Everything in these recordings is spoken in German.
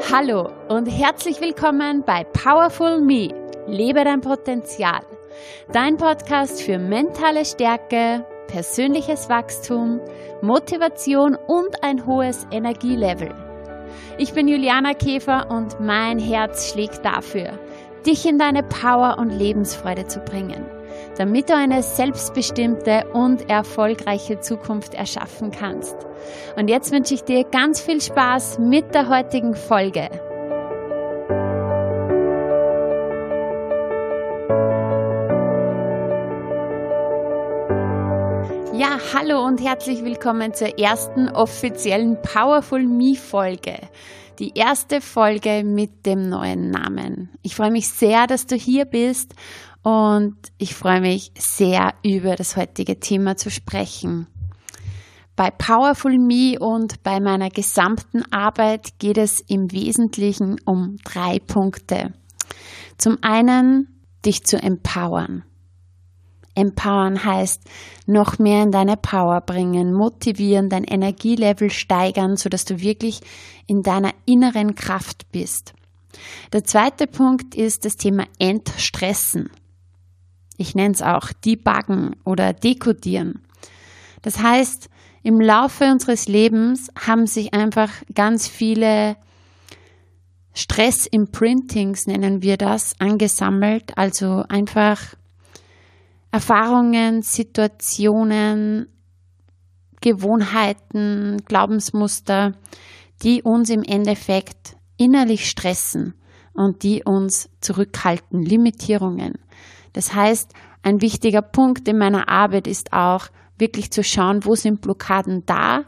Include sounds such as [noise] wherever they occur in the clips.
Hallo und herzlich willkommen bei Powerful Me. Lebe dein Potenzial. Dein Podcast für mentale Stärke, persönliches Wachstum, Motivation und ein hohes Energielevel. Ich bin Juliana Käfer und mein Herz schlägt dafür, dich in deine Power und Lebensfreude zu bringen damit du eine selbstbestimmte und erfolgreiche Zukunft erschaffen kannst. Und jetzt wünsche ich dir ganz viel Spaß mit der heutigen Folge. Ja, hallo und herzlich willkommen zur ersten offiziellen Powerful Me Folge. Die erste Folge mit dem neuen Namen. Ich freue mich sehr, dass du hier bist und ich freue mich sehr, über das heutige Thema zu sprechen. Bei Powerful Me und bei meiner gesamten Arbeit geht es im Wesentlichen um drei Punkte. Zum einen, dich zu empowern. Empowern heißt noch mehr in deine Power bringen, motivieren, dein Energielevel steigern, sodass du wirklich in deiner inneren Kraft bist. Der zweite Punkt ist das Thema Entstressen ich nenne es auch debuggen oder dekodieren. Das heißt, im Laufe unseres Lebens haben sich einfach ganz viele Stress-Imprintings, nennen wir das, angesammelt. Also einfach Erfahrungen, Situationen, Gewohnheiten, Glaubensmuster, die uns im Endeffekt innerlich stressen und die uns zurückhalten, Limitierungen. Das heißt, ein wichtiger Punkt in meiner Arbeit ist auch wirklich zu schauen, wo sind Blockaden da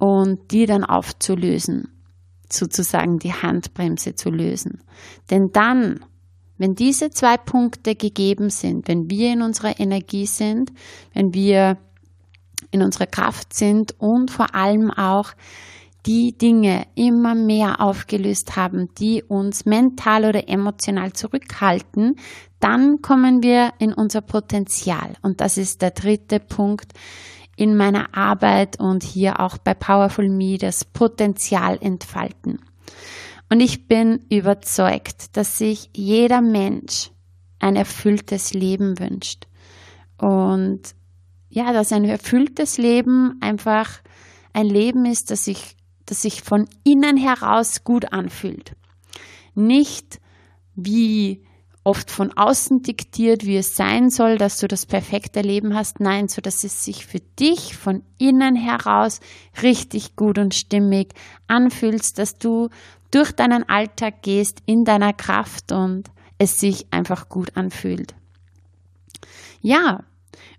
und die dann aufzulösen, sozusagen die Handbremse zu lösen. Denn dann, wenn diese zwei Punkte gegeben sind, wenn wir in unserer Energie sind, wenn wir in unserer Kraft sind und vor allem auch die Dinge immer mehr aufgelöst haben, die uns mental oder emotional zurückhalten, dann kommen wir in unser Potenzial. Und das ist der dritte Punkt in meiner Arbeit und hier auch bei Powerful Me, das Potenzial entfalten. Und ich bin überzeugt, dass sich jeder Mensch ein erfülltes Leben wünscht. Und ja, dass ein erfülltes Leben einfach ein Leben ist, das sich das sich von innen heraus gut anfühlt. Nicht wie oft von außen diktiert, wie es sein soll, dass du das perfekte Leben hast. Nein, so dass es sich für dich von innen heraus richtig gut und stimmig anfühlst, dass du durch deinen Alltag gehst in deiner Kraft und es sich einfach gut anfühlt. Ja,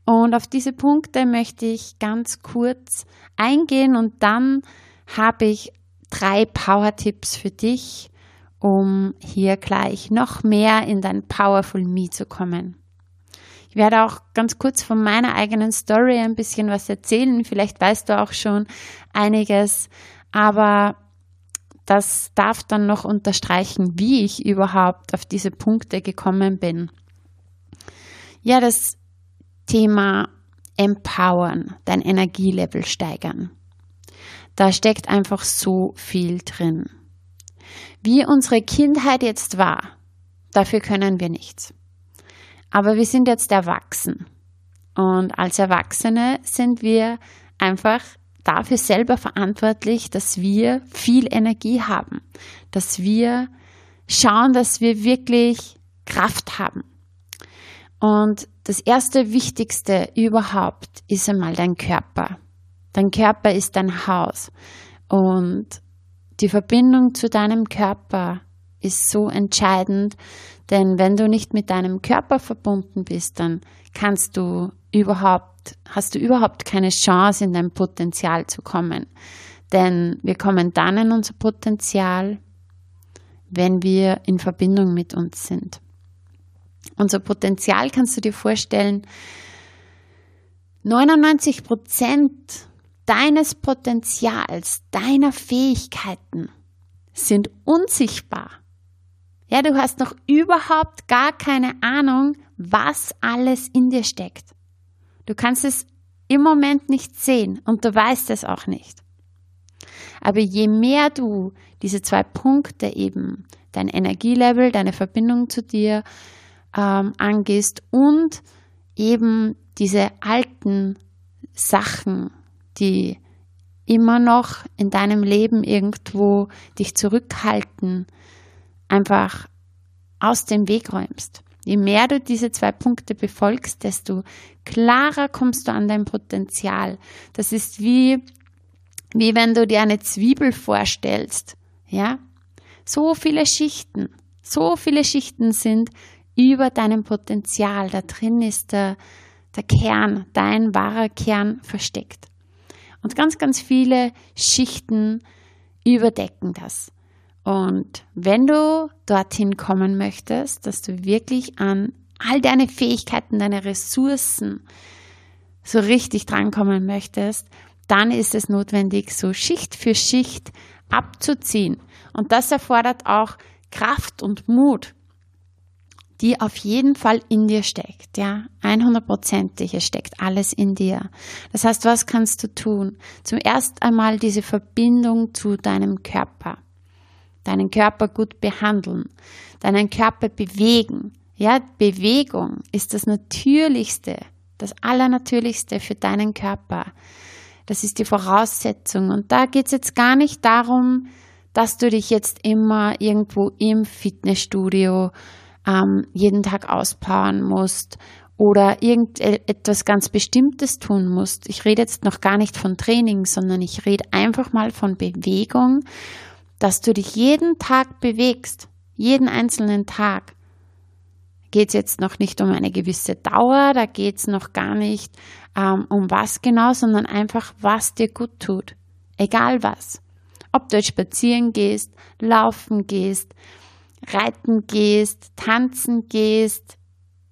und auf diese Punkte möchte ich ganz kurz eingehen und dann habe ich drei Power-Tipps für dich, um hier gleich noch mehr in dein Powerful Me zu kommen. Ich werde auch ganz kurz von meiner eigenen Story ein bisschen was erzählen. Vielleicht weißt du auch schon einiges, aber das darf dann noch unterstreichen, wie ich überhaupt auf diese Punkte gekommen bin. Ja, das Thema Empowern, dein Energielevel steigern. Da steckt einfach so viel drin. Wie unsere Kindheit jetzt war, dafür können wir nichts. Aber wir sind jetzt erwachsen. Und als Erwachsene sind wir einfach dafür selber verantwortlich, dass wir viel Energie haben, dass wir schauen, dass wir wirklich Kraft haben. Und das erste Wichtigste überhaupt ist einmal dein Körper. Dein Körper ist dein Haus und die Verbindung zu deinem Körper ist so entscheidend, denn wenn du nicht mit deinem Körper verbunden bist, dann kannst du überhaupt, hast du überhaupt keine Chance, in dein Potenzial zu kommen. Denn wir kommen dann in unser Potenzial, wenn wir in Verbindung mit uns sind. Unser Potenzial kannst du dir vorstellen, 99 Prozent deines Potenzials, deiner Fähigkeiten sind unsichtbar. Ja, du hast noch überhaupt gar keine Ahnung, was alles in dir steckt. Du kannst es im Moment nicht sehen und du weißt es auch nicht. Aber je mehr du diese zwei Punkte eben, dein Energielevel, deine Verbindung zu dir ähm, angehst und eben diese alten Sachen, die immer noch in deinem Leben irgendwo dich zurückhalten, einfach aus dem Weg räumst. Je mehr du diese zwei Punkte befolgst, desto klarer kommst du an dein Potenzial. Das ist wie, wie wenn du dir eine Zwiebel vorstellst. Ja? So viele Schichten, so viele Schichten sind über deinem Potenzial. Da drin ist der, der Kern, dein wahrer Kern versteckt. Und ganz, ganz viele Schichten überdecken das. Und wenn du dorthin kommen möchtest, dass du wirklich an all deine Fähigkeiten, deine Ressourcen so richtig drankommen möchtest, dann ist es notwendig, so Schicht für Schicht abzuziehen. Und das erfordert auch Kraft und Mut, die auf jeden Fall in dir steckt, ja, 100%ig, es steckt alles in dir. Das heißt, was kannst du tun? Zum ersten einmal diese Verbindung zu deinem Körper deinen Körper gut behandeln, deinen Körper bewegen. Ja, Bewegung ist das Natürlichste, das Allernatürlichste für deinen Körper. Das ist die Voraussetzung. Und da geht es jetzt gar nicht darum, dass du dich jetzt immer irgendwo im Fitnessstudio ähm, jeden Tag auspowern musst oder irgendetwas ganz Bestimmtes tun musst. Ich rede jetzt noch gar nicht von Training, sondern ich rede einfach mal von Bewegung dass du dich jeden Tag bewegst, jeden einzelnen Tag. Geht es jetzt noch nicht um eine gewisse Dauer, da geht es noch gar nicht ähm, um was genau, sondern einfach, was dir gut tut. Egal was. Ob du jetzt spazieren gehst, laufen gehst, reiten gehst, tanzen gehst,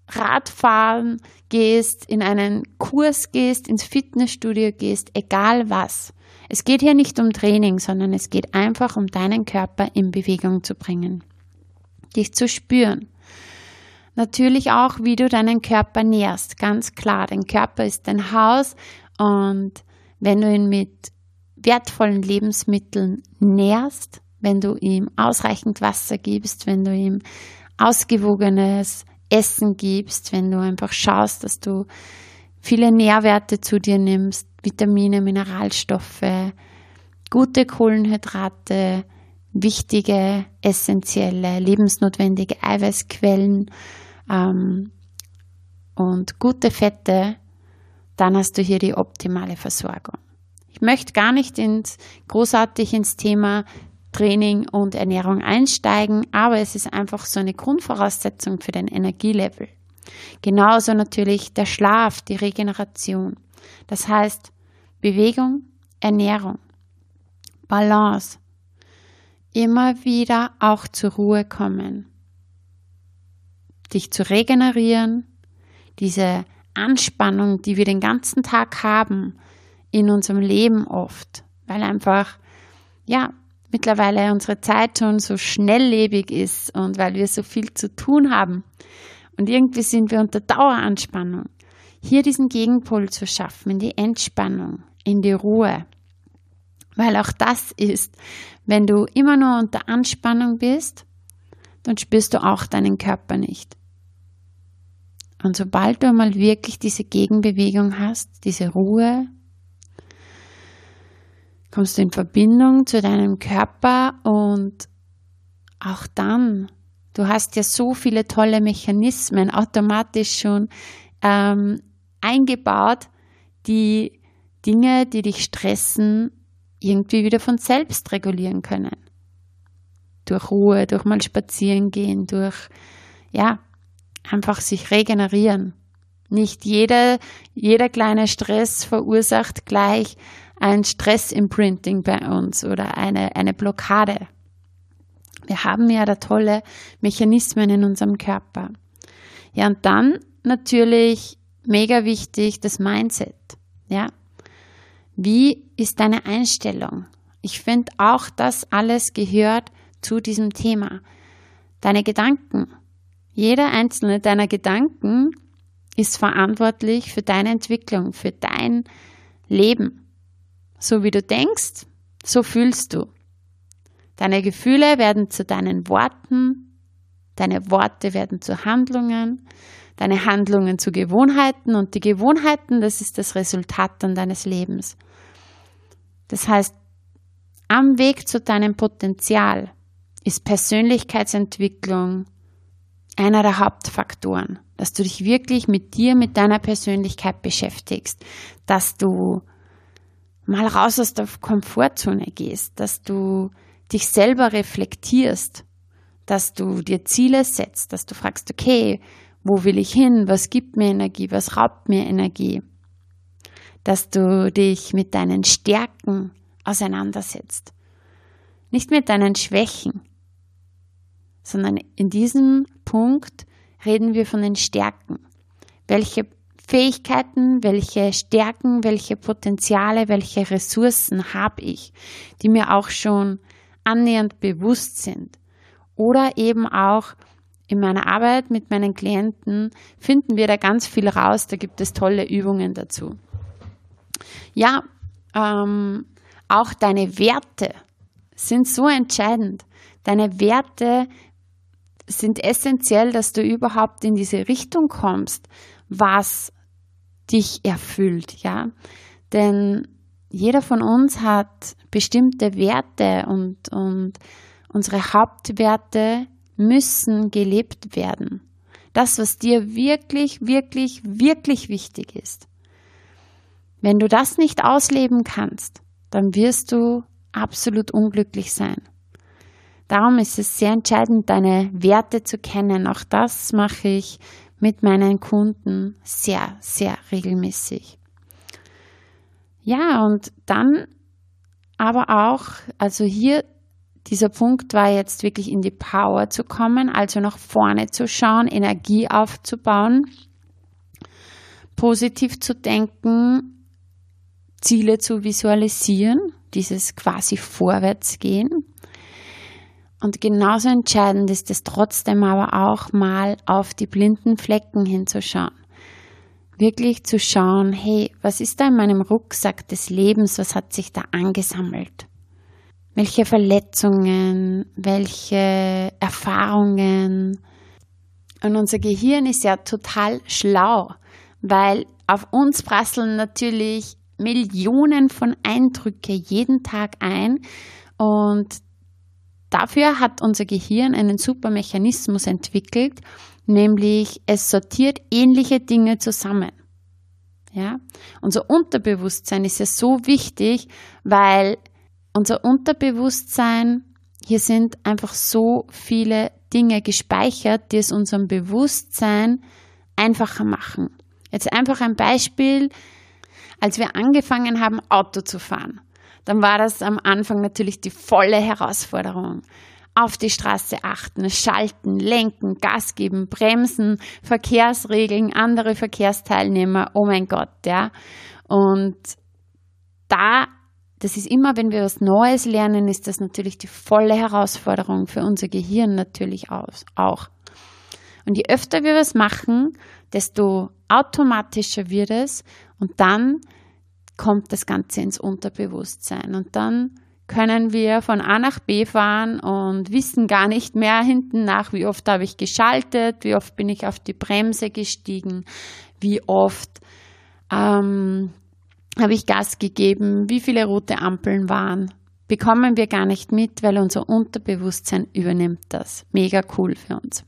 Radfahren gehst, in einen Kurs gehst, ins Fitnessstudio gehst, egal was. Es geht hier nicht um Training, sondern es geht einfach um deinen Körper in Bewegung zu bringen, dich zu spüren. Natürlich auch, wie du deinen Körper nährst, ganz klar. Dein Körper ist dein Haus und wenn du ihn mit wertvollen Lebensmitteln nährst, wenn du ihm ausreichend Wasser gibst, wenn du ihm ausgewogenes Essen gibst, wenn du einfach schaust, dass du viele Nährwerte zu dir nimmst, Vitamine, Mineralstoffe, gute Kohlenhydrate, wichtige, essentielle, lebensnotwendige Eiweißquellen ähm, und gute Fette, dann hast du hier die optimale Versorgung. Ich möchte gar nicht ins, großartig ins Thema Training und Ernährung einsteigen, aber es ist einfach so eine Grundvoraussetzung für den Energielevel. Genauso natürlich der Schlaf, die Regeneration. Das heißt Bewegung, Ernährung, Balance, immer wieder auch zur Ruhe kommen, dich zu regenerieren, diese Anspannung, die wir den ganzen Tag haben in unserem Leben oft, weil einfach, ja, mittlerweile unsere Zeit schon so schnelllebig ist und weil wir so viel zu tun haben. Und irgendwie sind wir unter Daueranspannung. Hier diesen Gegenpol zu schaffen, in die Entspannung, in die Ruhe. Weil auch das ist, wenn du immer nur unter Anspannung bist, dann spürst du auch deinen Körper nicht. Und sobald du mal wirklich diese Gegenbewegung hast, diese Ruhe, kommst du in Verbindung zu deinem Körper und auch dann, du hast ja so viele tolle Mechanismen automatisch schon ähm, eingebaut, die Dinge, die dich stressen, irgendwie wieder von selbst regulieren können. Durch Ruhe, durch mal spazieren gehen, durch, ja, einfach sich regenerieren. Nicht jeder, jeder kleine Stress verursacht gleich ein Stressimprinting bei uns oder eine, eine Blockade. Wir haben ja da tolle Mechanismen in unserem Körper. Ja, und dann natürlich mega wichtig das Mindset. Ja, wie ist deine Einstellung? Ich finde auch, das alles gehört zu diesem Thema. Deine Gedanken. Jeder einzelne deiner Gedanken ist verantwortlich für deine Entwicklung, für dein Leben. So wie du denkst, So fühlst du. Deine Gefühle werden zu deinen Worten, deine Worte werden zu Handlungen, deine Handlungen zu Gewohnheiten und die Gewohnheiten, das ist das Resultat dann deines Lebens. Das heißt, am Weg zu deinem Potenzial ist Persönlichkeitsentwicklung einer der Hauptfaktoren, dass du dich wirklich mit dir, mit deiner Persönlichkeit beschäftigst, dass du mal raus aus der Komfortzone gehst, dass du dich selber reflektierst, dass du dir Ziele setzt, dass du fragst, okay, wo will ich hin? Was gibt mir Energie? Was raubt mir Energie? Dass du dich mit deinen Stärken auseinandersetzt. Nicht mit deinen Schwächen, sondern in diesem Punkt reden wir von den Stärken. Welche Fähigkeiten, welche Stärken, welche Potenziale, welche Ressourcen habe ich, die mir auch schon annähernd bewusst sind. Oder eben auch in meiner Arbeit mit meinen Klienten finden wir da ganz viel raus, da gibt es tolle Übungen dazu. Ja, ähm, auch deine Werte sind so entscheidend. Deine Werte sind essentiell, dass du überhaupt in diese Richtung kommst, was dich erfüllt, ja. Denn jeder von uns hat bestimmte Werte und, und unsere Hauptwerte müssen gelebt werden. Das, was dir wirklich, wirklich, wirklich wichtig ist. Wenn du das nicht ausleben kannst, dann wirst du absolut unglücklich sein. Darum ist es sehr entscheidend, deine Werte zu kennen. Auch das mache ich mit meinen Kunden sehr, sehr regelmäßig. Ja, und dann aber auch, also hier dieser Punkt war jetzt wirklich in die Power zu kommen, also nach vorne zu schauen, Energie aufzubauen, positiv zu denken, Ziele zu visualisieren, dieses quasi Vorwärtsgehen. Und genauso entscheidend ist es trotzdem aber auch mal auf die blinden Flecken hinzuschauen. Wirklich zu schauen, hey, was ist da in meinem Rucksack des Lebens, was hat sich da angesammelt? welche Verletzungen, welche Erfahrungen. Und unser Gehirn ist ja total schlau, weil auf uns prasseln natürlich Millionen von Eindrücke jeden Tag ein und dafür hat unser Gehirn einen super Mechanismus entwickelt, nämlich es sortiert ähnliche Dinge zusammen. Ja? Unser Unterbewusstsein ist ja so wichtig, weil unser Unterbewusstsein, hier sind einfach so viele Dinge gespeichert, die es unserem Bewusstsein einfacher machen. Jetzt einfach ein Beispiel, als wir angefangen haben, Auto zu fahren, dann war das am Anfang natürlich die volle Herausforderung. Auf die Straße achten, schalten, lenken, Gas geben, bremsen, Verkehrsregeln, andere Verkehrsteilnehmer, oh mein Gott, ja. Und da das ist immer, wenn wir was Neues lernen, ist das natürlich die volle Herausforderung für unser Gehirn natürlich auch. Und je öfter wir was machen, desto automatischer wird es und dann kommt das Ganze ins Unterbewusstsein und dann können wir von A nach B fahren und wissen gar nicht mehr hinten nach, wie oft habe ich geschaltet, wie oft bin ich auf die Bremse gestiegen, wie oft ähm, habe ich Gas gegeben, wie viele rote Ampeln waren. Bekommen wir gar nicht mit, weil unser Unterbewusstsein übernimmt das. Mega cool für uns.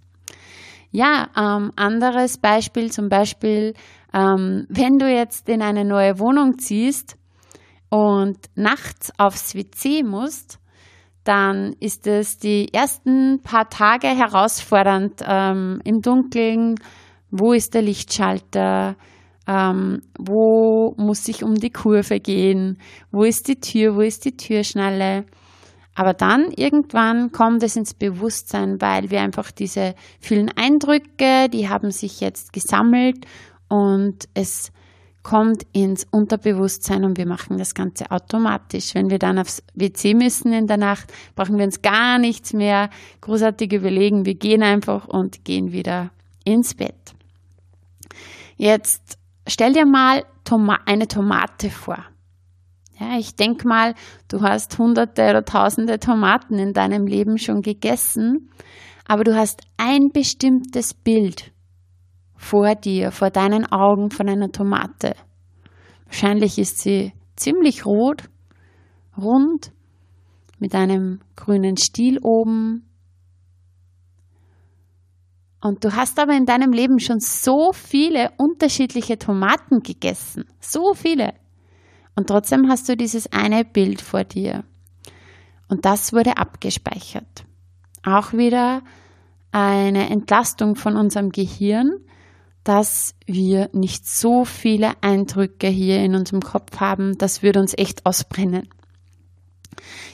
Ja, ähm, anderes Beispiel, zum Beispiel, ähm, wenn du jetzt in eine neue Wohnung ziehst und nachts aufs WC musst, dann ist es die ersten paar Tage herausfordernd ähm, im Dunkeln. Wo ist der Lichtschalter? ähm, wo muss ich um die Kurve gehen, wo ist die Tür, wo ist die Türschnalle. Aber dann irgendwann kommt es ins Bewusstsein, weil wir einfach diese vielen Eindrücke, die haben sich jetzt gesammelt und es kommt ins Unterbewusstsein und wir machen das Ganze automatisch. Wenn wir dann aufs WC müssen in der Nacht, brauchen wir uns gar nichts mehr großartig überlegen. Wir gehen einfach und gehen wieder ins Bett. Jetzt Stell dir mal Toma eine Tomate vor. Ja, ich denke mal, du hast hunderte oder tausende Tomaten in deinem Leben schon gegessen, aber du hast ein bestimmtes Bild vor dir, vor deinen Augen von einer Tomate. Wahrscheinlich ist sie ziemlich rot, rund, mit einem grünen Stiel oben. Und du hast aber in deinem Leben schon so viele unterschiedliche Tomaten gegessen. So viele. Und trotzdem hast du dieses eine Bild vor dir. Und das wurde abgespeichert. Auch wieder eine Entlastung von unserem Gehirn, dass wir nicht so viele Eindrücke hier in unserem Kopf haben, das würde uns echt ausbrennen.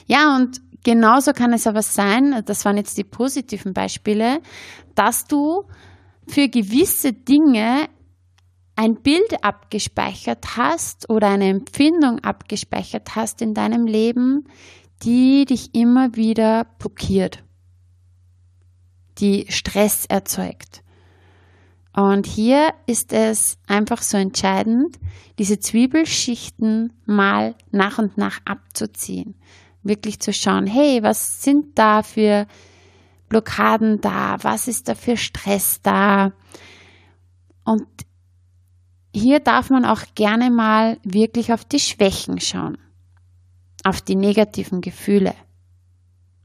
Ja, und genauso kann es aber sein, das waren jetzt die positiven Beispiele, dass du für gewisse Dinge ein Bild abgespeichert hast oder eine Empfindung abgespeichert hast in deinem Leben, die dich immer wieder blockiert, die Stress erzeugt. Und hier ist es einfach so entscheidend, diese Zwiebelschichten mal nach und nach abzuziehen. Wirklich zu schauen, hey, was sind da für Blockaden da? Was ist da für Stress da? Und hier darf man auch gerne mal wirklich auf die Schwächen schauen, auf die negativen Gefühle,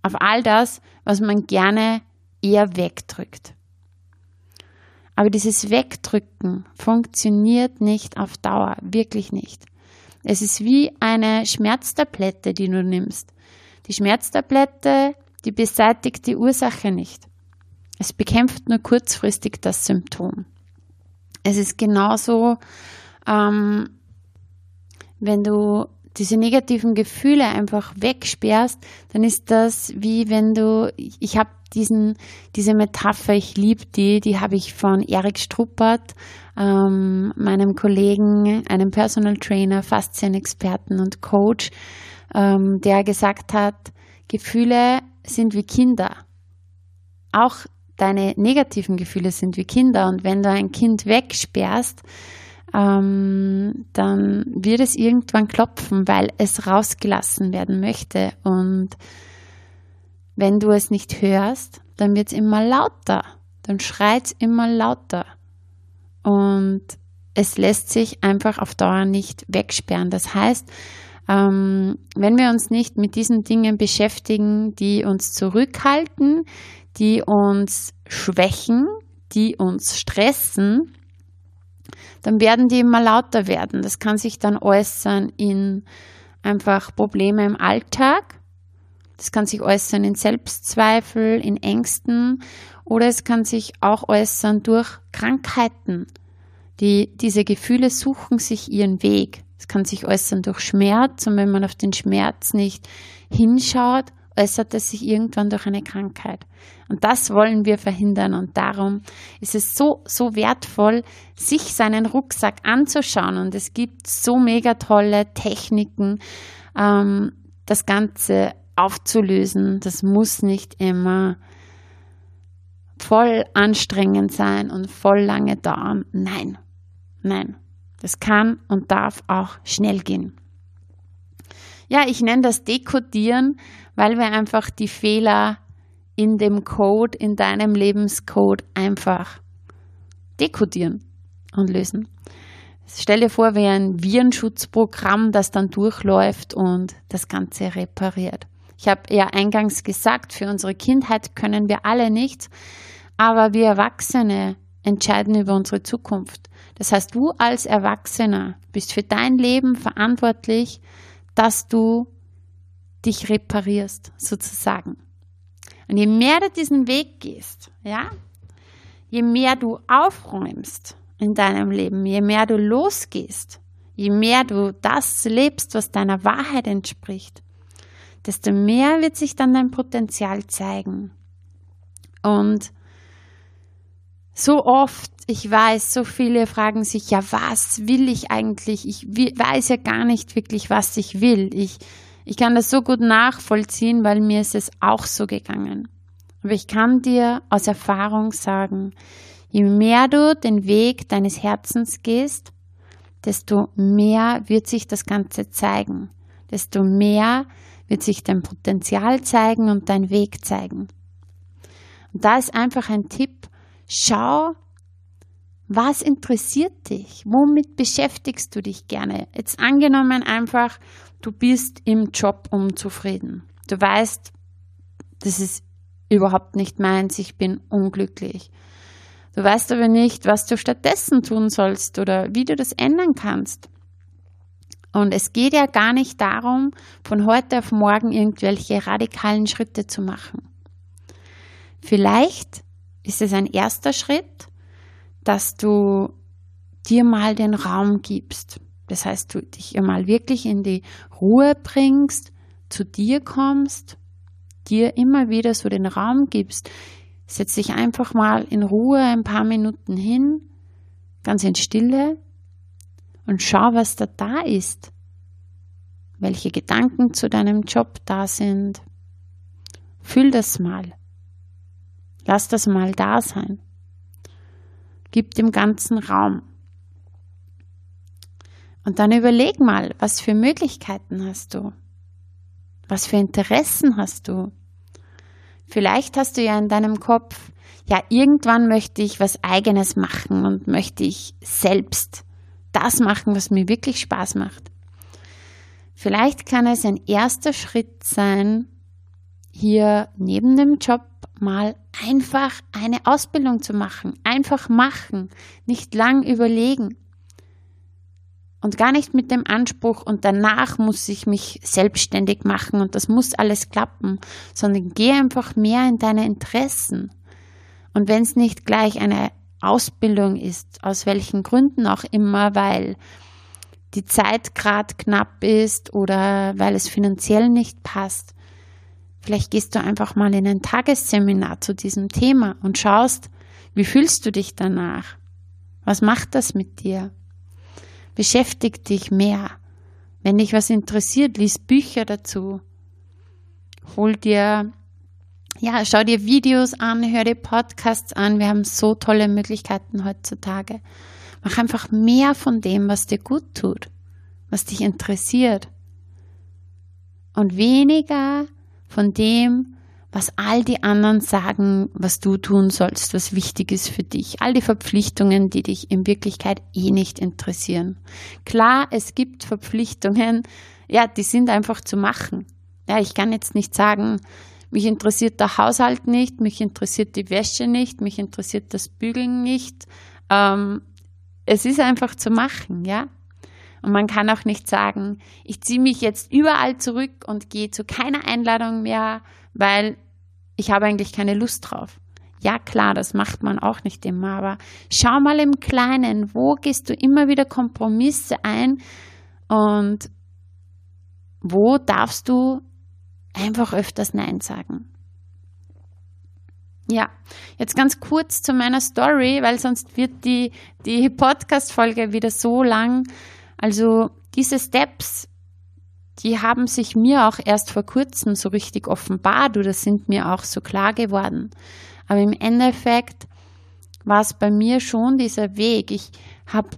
auf all das, was man gerne eher wegdrückt. Aber dieses Wegdrücken funktioniert nicht auf Dauer, wirklich nicht. Es ist wie eine Schmerztablette, die du nimmst. Die Schmerztablette, die beseitigt die Ursache nicht. Es bekämpft nur kurzfristig das Symptom. Es ist genauso, ähm, wenn du diese negativen Gefühle einfach wegsperrst, dann ist das wie wenn du, ich habe diesen, diese Metapher, ich liebe die, die habe ich von Erik Struppert, ähm, meinem Kollegen, einem Personal Trainer, Faszienexperten und Coach, ähm, der gesagt hat, Gefühle sind wie Kinder. Auch deine negativen Gefühle sind wie Kinder und wenn du ein Kind wegsperrst, ähm, dann wird es irgendwann klopfen, weil es rausgelassen werden möchte. Und wenn du es nicht hörst, dann wird es immer lauter, dann schreit es immer lauter. Und es lässt sich einfach auf Dauer nicht wegsperren. Das heißt, ähm, wenn wir uns nicht mit diesen Dingen beschäftigen, die uns zurückhalten, die uns schwächen, die uns stressen, dann werden die immer lauter werden. Das kann sich dann äußern in einfach Probleme im Alltag. Das kann sich äußern in Selbstzweifel, in Ängsten oder es kann sich auch äußern durch Krankheiten. Die, diese Gefühle suchen sich ihren Weg. Es kann sich äußern durch Schmerz und wenn man auf den Schmerz nicht hinschaut, äußert es sich irgendwann durch eine Krankheit. Und das wollen wir verhindern. Und darum ist es so, so wertvoll, sich seinen Rucksack anzuschauen. Und es gibt so mega tolle Techniken, ähm, das Ganze aufzulösen. Das muss nicht immer voll anstrengend sein und voll lange dauern. Nein, nein. Das kann und darf auch schnell gehen. Ja, ich nenne das Dekodieren, weil wir einfach die Fehler in dem Code, in deinem Lebenscode einfach dekodieren und lösen. Stell dir vor, wie ein Virenschutzprogramm, das dann durchläuft und das Ganze repariert. Ich habe ja eingangs gesagt, für unsere Kindheit können wir alle nichts, aber wir Erwachsene entscheiden über unsere Zukunft. Das heißt, du als Erwachsener bist für dein Leben verantwortlich, dass du dich reparierst, sozusagen. Und je mehr du diesen Weg gehst, ja, je mehr du aufräumst in deinem Leben, je mehr du losgehst, je mehr du das lebst, was deiner Wahrheit entspricht, desto mehr wird sich dann dein Potenzial zeigen. Und so oft, ich weiß, so viele fragen sich, ja, was will ich eigentlich? Ich weiß ja gar nicht wirklich, was ich will. Ich, ich kann das so gut nachvollziehen, weil mir ist es auch so gegangen. Aber ich kann dir aus Erfahrung sagen, je mehr du den Weg deines Herzens gehst, desto mehr wird sich das Ganze zeigen. desto mehr wird sich dein Potenzial zeigen und dein Weg zeigen. Und da ist einfach ein Tipp, schau, was interessiert dich? Womit beschäftigst du dich gerne? Jetzt angenommen einfach, du bist im Job unzufrieden. Du weißt, das ist überhaupt nicht meins, ich bin unglücklich. Du weißt aber nicht, was du stattdessen tun sollst oder wie du das ändern kannst. Und es geht ja gar nicht darum, von heute auf morgen irgendwelche radikalen Schritte zu machen. Vielleicht ist es ein erster Schritt, dass du dir mal den Raum gibst. Das heißt, du dich mal wirklich in die Ruhe bringst, zu dir kommst, dir immer wieder so den Raum gibst. Setz dich einfach mal in Ruhe ein paar Minuten hin, ganz in Stille und schau, was da da ist. Welche Gedanken zu deinem Job da sind. Fühl das mal. Lass das mal da sein. Gib dem ganzen Raum. Und dann überleg mal, was für Möglichkeiten hast du? Was für Interessen hast du? Vielleicht hast du ja in deinem Kopf, ja, irgendwann möchte ich was eigenes machen und möchte ich selbst das machen, was mir wirklich Spaß macht. Vielleicht kann es ein erster Schritt sein, hier neben dem Job mal einfach eine Ausbildung zu machen. Einfach machen, nicht lang überlegen. Und gar nicht mit dem Anspruch, und danach muss ich mich selbstständig machen und das muss alles klappen, sondern geh einfach mehr in deine Interessen. Und wenn es nicht gleich eine Ausbildung ist, aus welchen Gründen auch immer, weil die Zeit gerade knapp ist oder weil es finanziell nicht passt, Vielleicht gehst du einfach mal in ein Tagesseminar zu diesem Thema und schaust, wie fühlst du dich danach? Was macht das mit dir? Beschäftig dich mehr. Wenn dich was interessiert, lies Bücher dazu. Hol dir, ja, schau dir Videos an, hör dir Podcasts an. Wir haben so tolle Möglichkeiten heutzutage. Mach einfach mehr von dem, was dir gut tut, was dich interessiert. Und weniger von dem, was all die anderen sagen, was du tun sollst, was wichtig ist für dich. All die Verpflichtungen, die dich in Wirklichkeit eh nicht interessieren. Klar, es gibt Verpflichtungen, ja, die sind einfach zu machen. Ja, ich kann jetzt nicht sagen, mich interessiert der Haushalt nicht, mich interessiert die Wäsche nicht, mich interessiert das Bügeln nicht. Ähm, es ist einfach zu machen, ja. Und man kann auch nicht sagen, ich ziehe mich jetzt überall zurück und gehe zu keiner Einladung mehr, weil ich habe eigentlich keine Lust drauf. Ja klar, das macht man auch nicht immer, aber schau mal im Kleinen, wo gehst du immer wieder Kompromisse ein und wo darfst du einfach öfters Nein sagen. Ja, jetzt ganz kurz zu meiner Story, weil sonst wird die, die Podcast-Folge wieder so lang. Also diese Steps, die haben sich mir auch erst vor kurzem so richtig offenbart oder sind mir auch so klar geworden. Aber im Endeffekt war es bei mir schon dieser Weg. Ich habe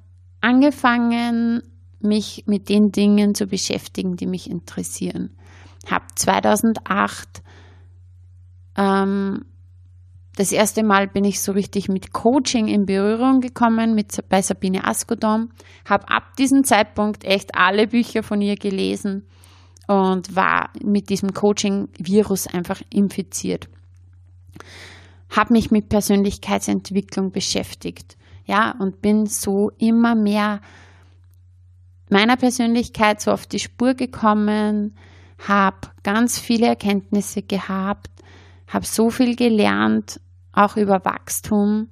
angefangen, mich mit den Dingen zu beschäftigen, die mich interessieren. Habe 2008 ähm, das erste Mal bin ich so richtig mit Coaching in Berührung gekommen mit, bei Sabine Askodom, habe ab diesem Zeitpunkt echt alle Bücher von ihr gelesen und war mit diesem Coaching-Virus einfach infiziert. Habe mich mit Persönlichkeitsentwicklung beschäftigt, ja, und bin so immer mehr meiner Persönlichkeit so auf die Spur gekommen, habe ganz viele Erkenntnisse gehabt, habe so viel gelernt auch über Wachstum.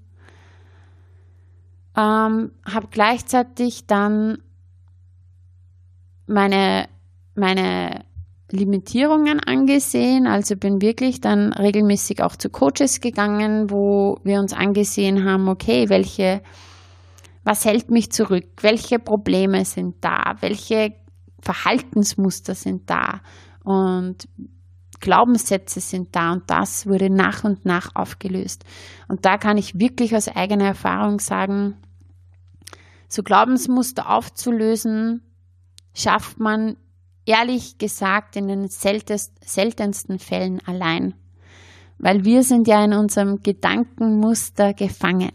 Ähm, habe gleichzeitig dann meine, meine Limitierungen angesehen, also bin wirklich dann regelmäßig auch zu Coaches gegangen, wo wir uns angesehen haben, okay, welche, was hält mich zurück, welche Probleme sind da, welche Verhaltensmuster sind da und Glaubenssätze sind da und das wurde nach und nach aufgelöst. Und da kann ich wirklich aus eigener Erfahrung sagen, so Glaubensmuster aufzulösen, schafft man ehrlich gesagt in den seltensten Fällen allein, weil wir sind ja in unserem Gedankenmuster gefangen.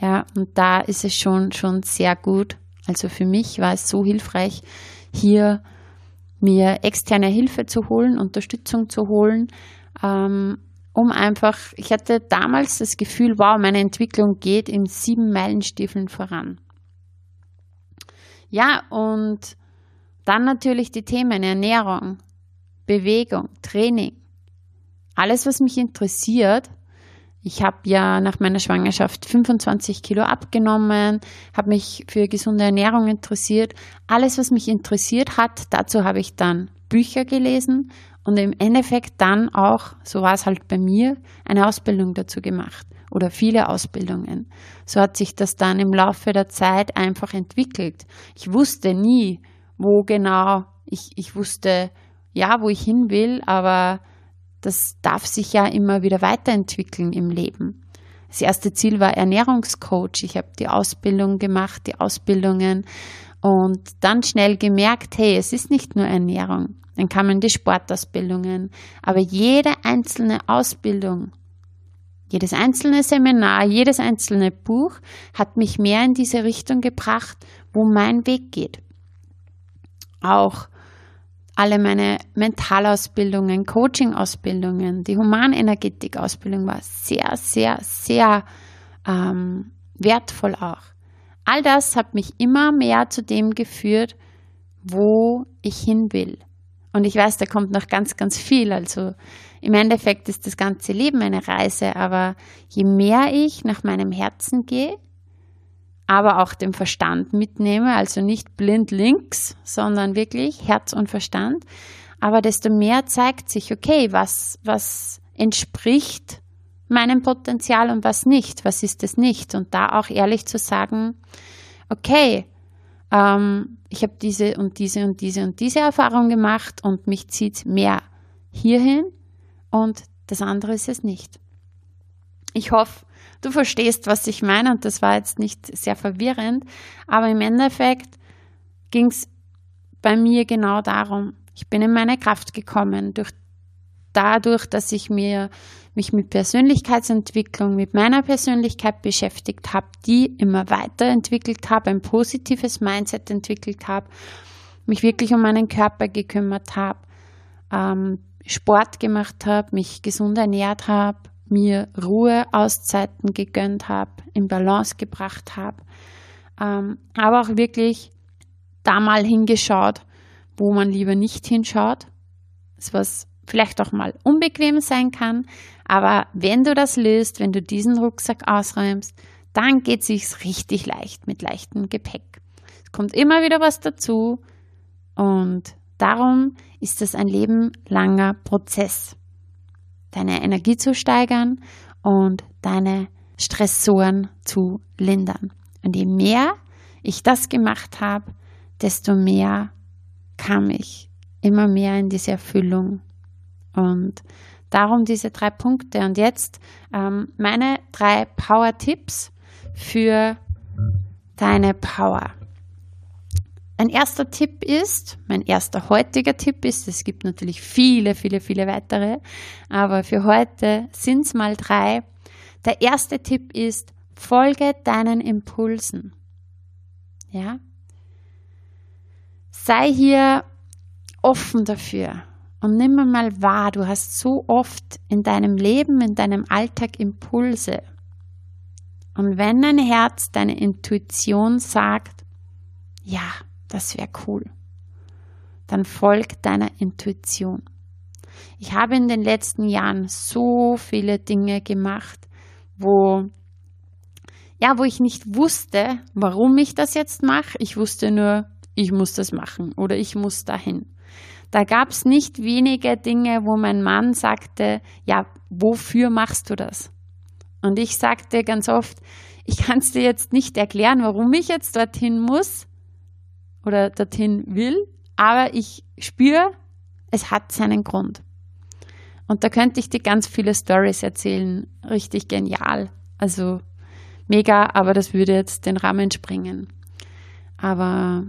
Ja, und da ist es schon, schon sehr gut. Also für mich war es so hilfreich, hier mir externe Hilfe zu holen, Unterstützung zu holen, ähm, um einfach, ich hatte damals das Gefühl, wow, meine Entwicklung geht in sieben Meilenstiefeln voran. Ja, und dann natürlich die Themen Ernährung, Bewegung, Training. Alles, was mich interessiert. Ich habe ja nach meiner Schwangerschaft 25 Kilo abgenommen, habe mich für gesunde Ernährung interessiert. Alles, was mich interessiert hat, dazu habe ich dann Bücher gelesen und im Endeffekt dann auch, so war es halt bei mir, eine Ausbildung dazu gemacht oder viele Ausbildungen. So hat sich das dann im Laufe der Zeit einfach entwickelt. Ich wusste nie, wo genau, ich, ich wusste ja, wo ich hin will, aber das darf sich ja immer wieder weiterentwickeln im Leben. Das erste Ziel war Ernährungscoach. Ich habe die Ausbildung gemacht, die Ausbildungen und dann schnell gemerkt, hey, es ist nicht nur Ernährung. Dann kamen die Sportausbildungen. Aber jede einzelne Ausbildung, jedes einzelne Seminar, jedes einzelne Buch hat mich mehr in diese Richtung gebracht, wo mein Weg geht. Auch alle meine Mentalausbildungen, Coaching-Ausbildungen, die Humanenergetik-Ausbildung war sehr, sehr, sehr ähm, wertvoll auch. All das hat mich immer mehr zu dem geführt, wo ich hin will. Und ich weiß, da kommt noch ganz, ganz viel. Also im Endeffekt ist das ganze Leben eine Reise, aber je mehr ich nach meinem Herzen gehe, aber auch den Verstand mitnehme, also nicht blind links, sondern wirklich Herz und Verstand, aber desto mehr zeigt sich, okay, was, was entspricht meinem Potenzial und was nicht, was ist es nicht. Und da auch ehrlich zu sagen, okay, ähm, ich habe diese und diese und diese und diese Erfahrung gemacht und mich zieht mehr hierhin und das andere ist es nicht. Ich hoffe, du verstehst, was ich meine und das war jetzt nicht sehr verwirrend, aber im Endeffekt ging es bei mir genau darum. Ich bin in meine Kraft gekommen durch dadurch, dass ich mir mich mit Persönlichkeitsentwicklung, mit meiner Persönlichkeit beschäftigt habe, die immer weiterentwickelt habe, ein positives Mindset entwickelt habe, mich wirklich um meinen Körper gekümmert habe, ähm, Sport gemacht habe, mich gesund ernährt habe, mir Ruhe, Auszeiten gegönnt habe, in Balance gebracht habe, ähm, aber auch wirklich da mal hingeschaut, wo man lieber nicht hinschaut. Das was vielleicht auch mal unbequem sein kann, aber wenn du das löst, wenn du diesen Rucksack ausräumst, dann geht es sich richtig leicht mit leichtem Gepäck. Es kommt immer wieder was dazu und darum ist es ein lebenlanger Prozess, deine Energie zu steigern und deine Stressoren zu lindern. Und je mehr ich das gemacht habe, desto mehr kam ich immer mehr in diese Erfüllung und darum diese drei Punkte. Und jetzt ähm, meine drei Power-Tipps für deine Power. Ein erster Tipp ist, mein erster heutiger Tipp ist, es gibt natürlich viele, viele, viele weitere, aber für heute sind es mal drei. Der erste Tipp ist, folge deinen Impulsen. Ja? Sei hier offen dafür. Und nimm mal wahr, du hast so oft in deinem Leben, in deinem Alltag Impulse. Und wenn dein Herz, deine Intuition sagt, ja, das wäre cool, dann folg deiner Intuition. Ich habe in den letzten Jahren so viele Dinge gemacht, wo ja, wo ich nicht wusste, warum ich das jetzt mache. Ich wusste nur, ich muss das machen oder ich muss dahin. Da gab es nicht wenige Dinge, wo mein Mann sagte, ja, wofür machst du das? Und ich sagte ganz oft, ich kann es dir jetzt nicht erklären, warum ich jetzt dorthin muss oder dorthin will, aber ich spüre, es hat seinen Grund. Und da könnte ich dir ganz viele Stories erzählen, richtig genial. Also mega, aber das würde jetzt den Rahmen springen. Aber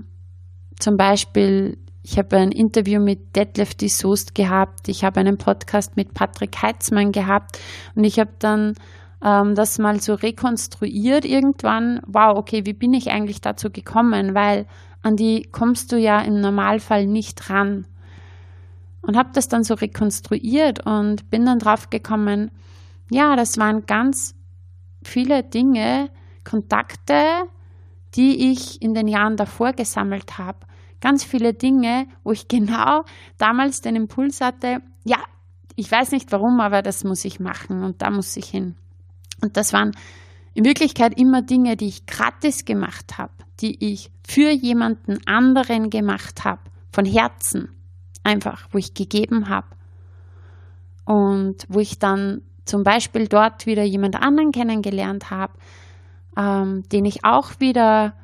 zum Beispiel ich habe ein Interview mit Detlef die Soest gehabt, ich habe einen Podcast mit Patrick Heitzmann gehabt und ich habe dann ähm, das mal so rekonstruiert irgendwann. Wow, okay, wie bin ich eigentlich dazu gekommen? Weil an die kommst du ja im Normalfall nicht ran. Und habe das dann so rekonstruiert und bin dann drauf gekommen, ja, das waren ganz viele Dinge, Kontakte, die ich in den Jahren davor gesammelt habe ganz viele Dinge, wo ich [laughs] genau damals den Impuls hatte, ja, ich weiß nicht warum, aber das muss ich machen und da muss ich hin. Und das waren in Wirklichkeit immer Dinge, die ich gratis gemacht habe, die ich für jemanden anderen gemacht habe, von Herzen einfach, wo ich gegeben habe. Und wo ich dann zum Beispiel dort wieder jemand anderen kennengelernt habe, ähm, den ich auch wieder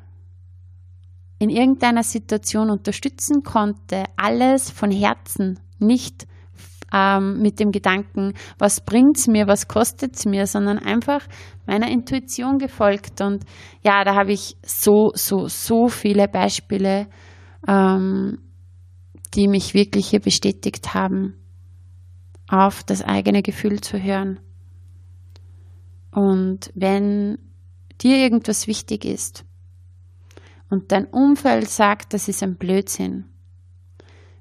in irgendeiner Situation unterstützen konnte, alles von Herzen, nicht ähm, mit dem Gedanken, was bringt es mir, was kostet es mir, sondern einfach meiner Intuition gefolgt. Und ja, da habe ich so, so, so viele Beispiele, ähm, die mich wirklich hier bestätigt haben, auf das eigene Gefühl zu hören. Und wenn dir irgendwas wichtig ist, und dein Umfeld sagt, das ist ein Blödsinn.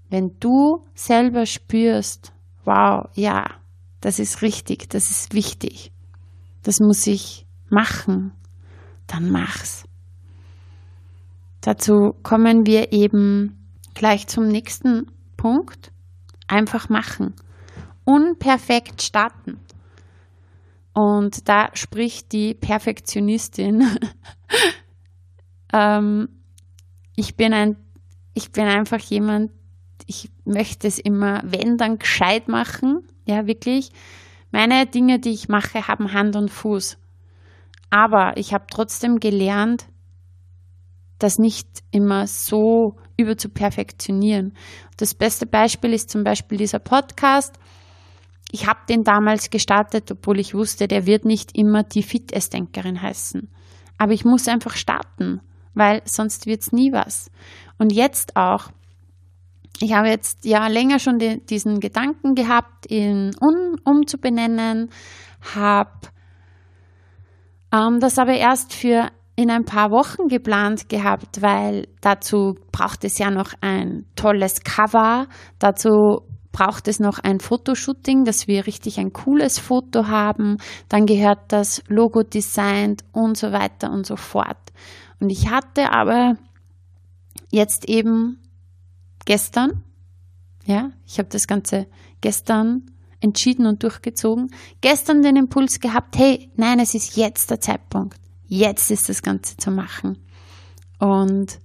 Wenn du selber spürst, wow, ja, das ist richtig, das ist wichtig, das muss ich machen, dann mach's. Dazu kommen wir eben gleich zum nächsten Punkt. Einfach machen. Unperfekt starten. Und da spricht die Perfektionistin [laughs] Ähm, ich bin ein, ich bin einfach jemand, ich möchte es immer, wenn, dann gescheit machen. Ja, wirklich. Meine Dinge, die ich mache, haben Hand und Fuß. Aber ich habe trotzdem gelernt, das nicht immer so über zu perfektionieren. Das beste Beispiel ist zum Beispiel dieser Podcast. Ich habe den damals gestartet, obwohl ich wusste, der wird nicht immer die Fitnessdenkerin heißen. Aber ich muss einfach starten weil sonst wird es nie was. Und jetzt auch, ich habe jetzt ja länger schon die, diesen Gedanken gehabt, ihn um, umzubenennen, habe ähm, das aber erst für in ein paar Wochen geplant gehabt, weil dazu braucht es ja noch ein tolles Cover, dazu braucht es noch ein Fotoshooting, dass wir richtig ein cooles Foto haben, dann gehört das Logo designt und so weiter und so fort. Und ich hatte aber jetzt eben gestern, ja, ich habe das Ganze gestern entschieden und durchgezogen, gestern den Impuls gehabt, hey, nein, es ist jetzt der Zeitpunkt. Jetzt ist das Ganze zu machen. Und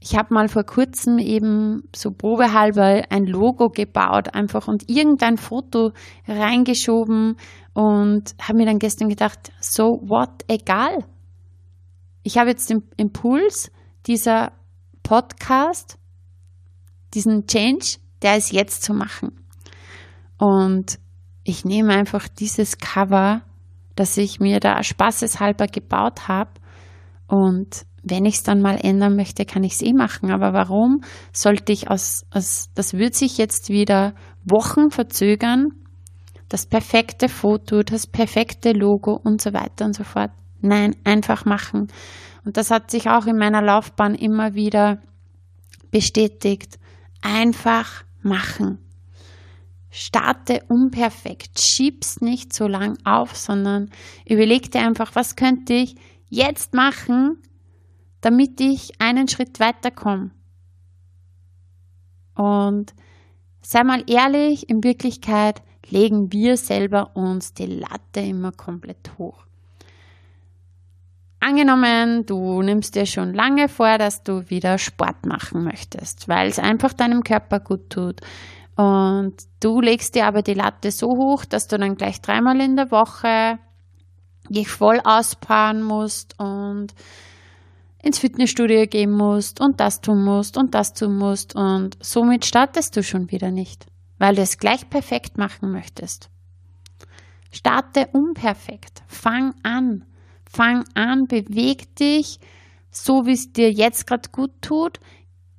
ich habe mal vor kurzem eben so probehalber ein Logo gebaut, einfach und irgendein Foto reingeschoben und habe mir dann gestern gedacht, so what, egal, ich habe jetzt den Impuls, dieser Podcast, diesen Change, der ist jetzt zu machen. Und ich nehme einfach dieses Cover, das ich mir da spaßeshalber gebaut habe. Und wenn ich es dann mal ändern möchte, kann ich es eh machen. Aber warum sollte ich aus, aus, das wird sich jetzt wieder Wochen verzögern, das perfekte Foto, das perfekte Logo und so weiter und so fort. Nein, einfach machen. Und das hat sich auch in meiner Laufbahn immer wieder bestätigt. Einfach machen. Starte unperfekt. Schieb's nicht so lang auf, sondern überleg dir einfach, was könnte ich jetzt machen, damit ich einen Schritt weiterkomme. Und sei mal ehrlich, in Wirklichkeit legen wir selber uns die Latte immer komplett hoch. Angenommen, du nimmst dir schon lange vor, dass du wieder Sport machen möchtest, weil es einfach deinem Körper gut tut. Und du legst dir aber die Latte so hoch, dass du dann gleich dreimal in der Woche dich voll auspowern musst und ins Fitnessstudio gehen musst und das tun musst und das tun musst und somit startest du schon wieder nicht, weil du es gleich perfekt machen möchtest. Starte unperfekt, fang an, Fang an, beweg dich, so wie es dir jetzt gerade gut tut.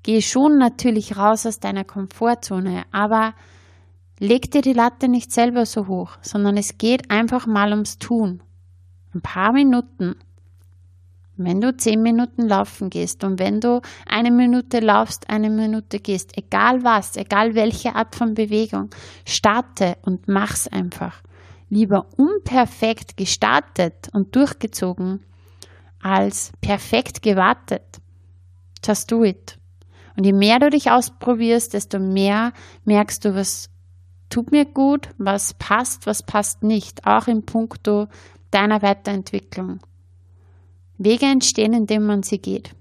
geh schon natürlich raus aus deiner Komfortzone, aber leg dir die Latte nicht selber so hoch, sondern es geht einfach mal ums Tun. Ein paar Minuten. Wenn du zehn Minuten laufen gehst und wenn du eine Minute laufst, eine Minute gehst, egal was, egal welche Art von Bewegung, starte und mach's einfach. Lieber unperfekt gestartet und durchgezogen, als perfekt gewartet. Just do it. Und je mehr du dich ausprobierst, desto mehr merkst du, was tut mir gut, was passt, was passt nicht, auch in puncto deiner Weiterentwicklung. Wege entstehen, indem man sie geht,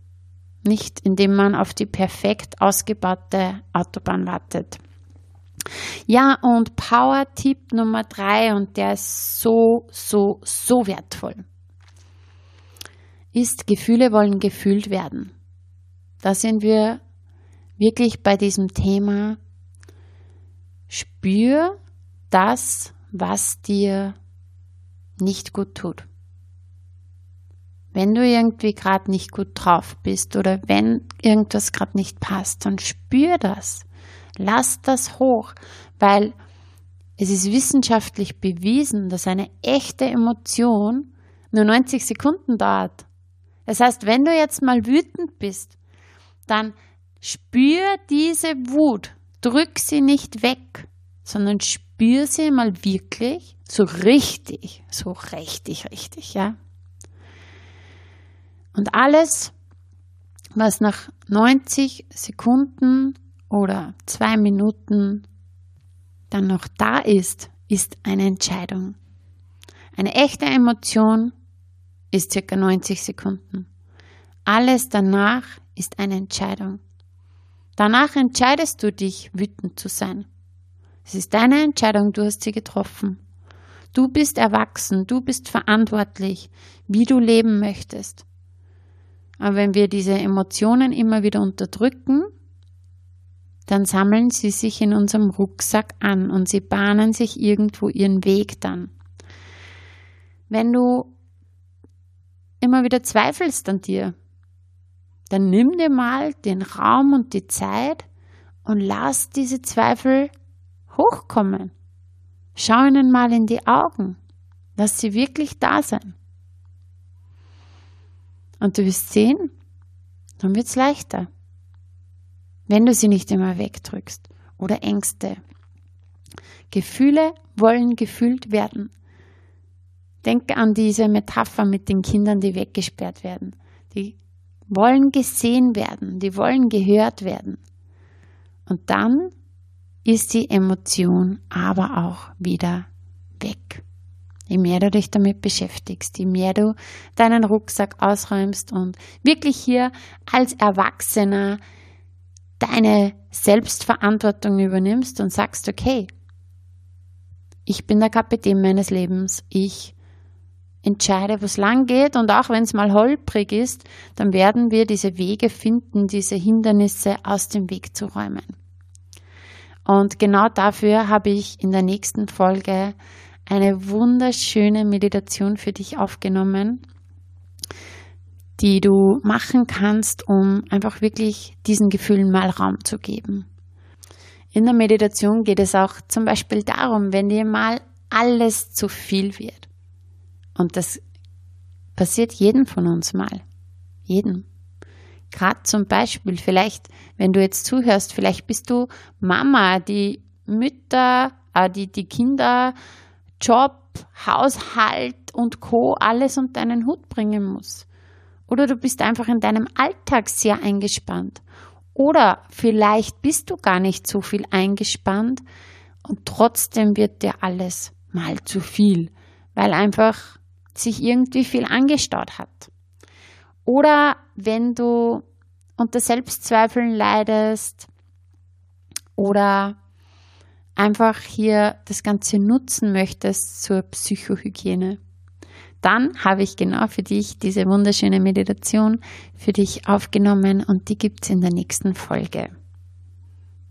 nicht indem man auf die perfekt ausgebaute Autobahn wartet. Ja, und Power-Tipp Nummer drei, und der ist so, so, so wertvoll, ist, Gefühle wollen gefühlt werden. Da sind wir wirklich bei diesem Thema, spür das, was dir nicht gut tut. Wenn du irgendwie gerade nicht gut drauf bist oder wenn irgendwas gerade nicht passt, dann spür das. Lass das hoch, weil es ist wissenschaftlich bewiesen, dass eine echte Emotion nur 90 Sekunden dauert. Das heißt, wenn du jetzt mal wütend bist, dann spür diese Wut, drück sie nicht weg, sondern spür sie mal wirklich so richtig, so richtig, richtig, ja. Und alles, was nach 90 Sekunden oder zwei Minuten dann noch da ist, ist eine Entscheidung. Eine echte Emotion ist circa 90 Sekunden. Alles danach ist eine Entscheidung. Danach entscheidest du dich, wütend zu sein. Es ist deine Entscheidung, du hast sie getroffen. Du bist erwachsen, du bist verantwortlich, wie du leben möchtest. Aber wenn wir diese Emotionen immer wieder unterdrücken, dann sammeln sie sich in unserem Rucksack an und sie bahnen sich irgendwo ihren Weg dann. Wenn du immer wieder zweifelst an dir, dann nimm dir mal den Raum und die Zeit und lass diese Zweifel hochkommen. Schau ihnen mal in die Augen. Lass sie wirklich da sein. Und du wirst sehen, dann wird es leichter. Wenn du sie nicht immer wegdrückst oder Ängste. Gefühle wollen gefühlt werden. Denke an diese Metapher mit den Kindern, die weggesperrt werden. Die wollen gesehen werden, die wollen gehört werden. Und dann ist die Emotion aber auch wieder weg. Je mehr du dich damit beschäftigst, je mehr du deinen Rucksack ausräumst und wirklich hier als Erwachsener deine Selbstverantwortung übernimmst und sagst, okay, ich bin der Kapitän meines Lebens, ich entscheide, wo es lang geht. Und auch wenn es mal holprig ist, dann werden wir diese Wege finden, diese Hindernisse aus dem Weg zu räumen. Und genau dafür habe ich in der nächsten Folge eine wunderschöne Meditation für dich aufgenommen, die du machen kannst, um einfach wirklich diesen Gefühlen mal Raum zu geben. In der Meditation geht es auch zum Beispiel darum, wenn dir mal alles zu viel wird und das passiert jedem von uns mal. Jedem. Gerade zum Beispiel, vielleicht, wenn du jetzt zuhörst, vielleicht bist du Mama, die Mütter, äh, die, die Kinder, Job, Haushalt und Co. alles unter deinen Hut bringen muss. Oder du bist einfach in deinem Alltag sehr eingespannt. Oder vielleicht bist du gar nicht so viel eingespannt und trotzdem wird dir alles mal zu viel, weil einfach sich irgendwie viel angestaut hat. Oder wenn du unter Selbstzweifeln leidest oder einfach hier das Ganze nutzen möchtest zur Psychohygiene, dann habe ich genau für dich diese wunderschöne Meditation für dich aufgenommen und die gibt es in der nächsten Folge.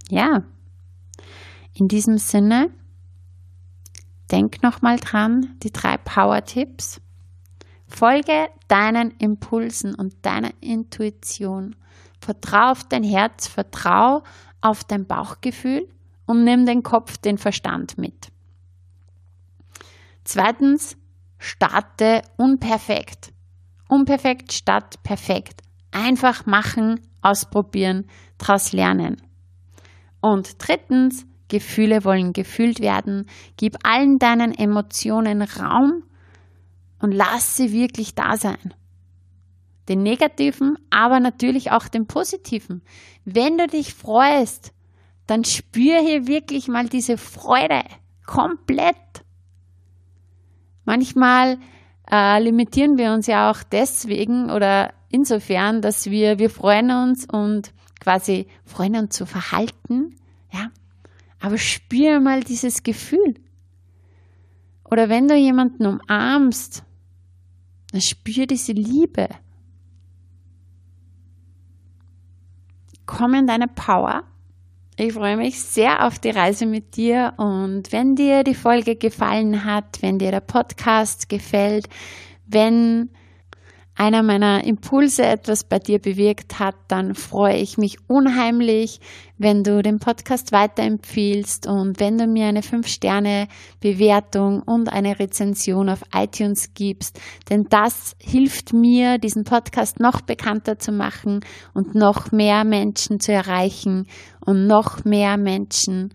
Ja, in diesem Sinne Denk nochmal dran, die drei Power-Tipps. Folge deinen Impulsen und deiner Intuition. Vertrau auf dein Herz, vertrau auf dein Bauchgefühl und nimm den Kopf, den Verstand mit. Zweitens, starte unperfekt. Unperfekt statt perfekt. Einfach machen, ausprobieren, daraus lernen. Und drittens, Gefühle wollen gefühlt werden. Gib allen deinen Emotionen Raum und lass sie wirklich da sein. Den negativen, aber natürlich auch den positiven. Wenn du dich freust, dann spür hier wirklich mal diese Freude komplett. Manchmal äh, limitieren wir uns ja auch deswegen oder insofern, dass wir, wir freuen uns und quasi freuen uns zu verhalten, ja. Aber spür mal dieses Gefühl. Oder wenn du jemanden umarmst, dann spür diese Liebe. Komm in deine Power. Ich freue mich sehr auf die Reise mit dir und wenn dir die Folge gefallen hat, wenn dir der Podcast gefällt, wenn einer meiner Impulse etwas bei dir bewirkt hat, dann freue ich mich unheimlich, wenn du den Podcast weiterempfiehlst und wenn du mir eine 5-Sterne-Bewertung und eine Rezension auf iTunes gibst, denn das hilft mir, diesen Podcast noch bekannter zu machen und noch mehr Menschen zu erreichen und noch mehr Menschen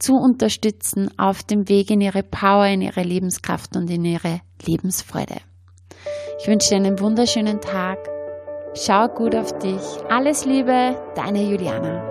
zu unterstützen auf dem Weg in ihre Power, in ihre Lebenskraft und in ihre Lebensfreude. Ich wünsche dir einen wunderschönen Tag. Schau gut auf dich. Alles Liebe, deine Juliana.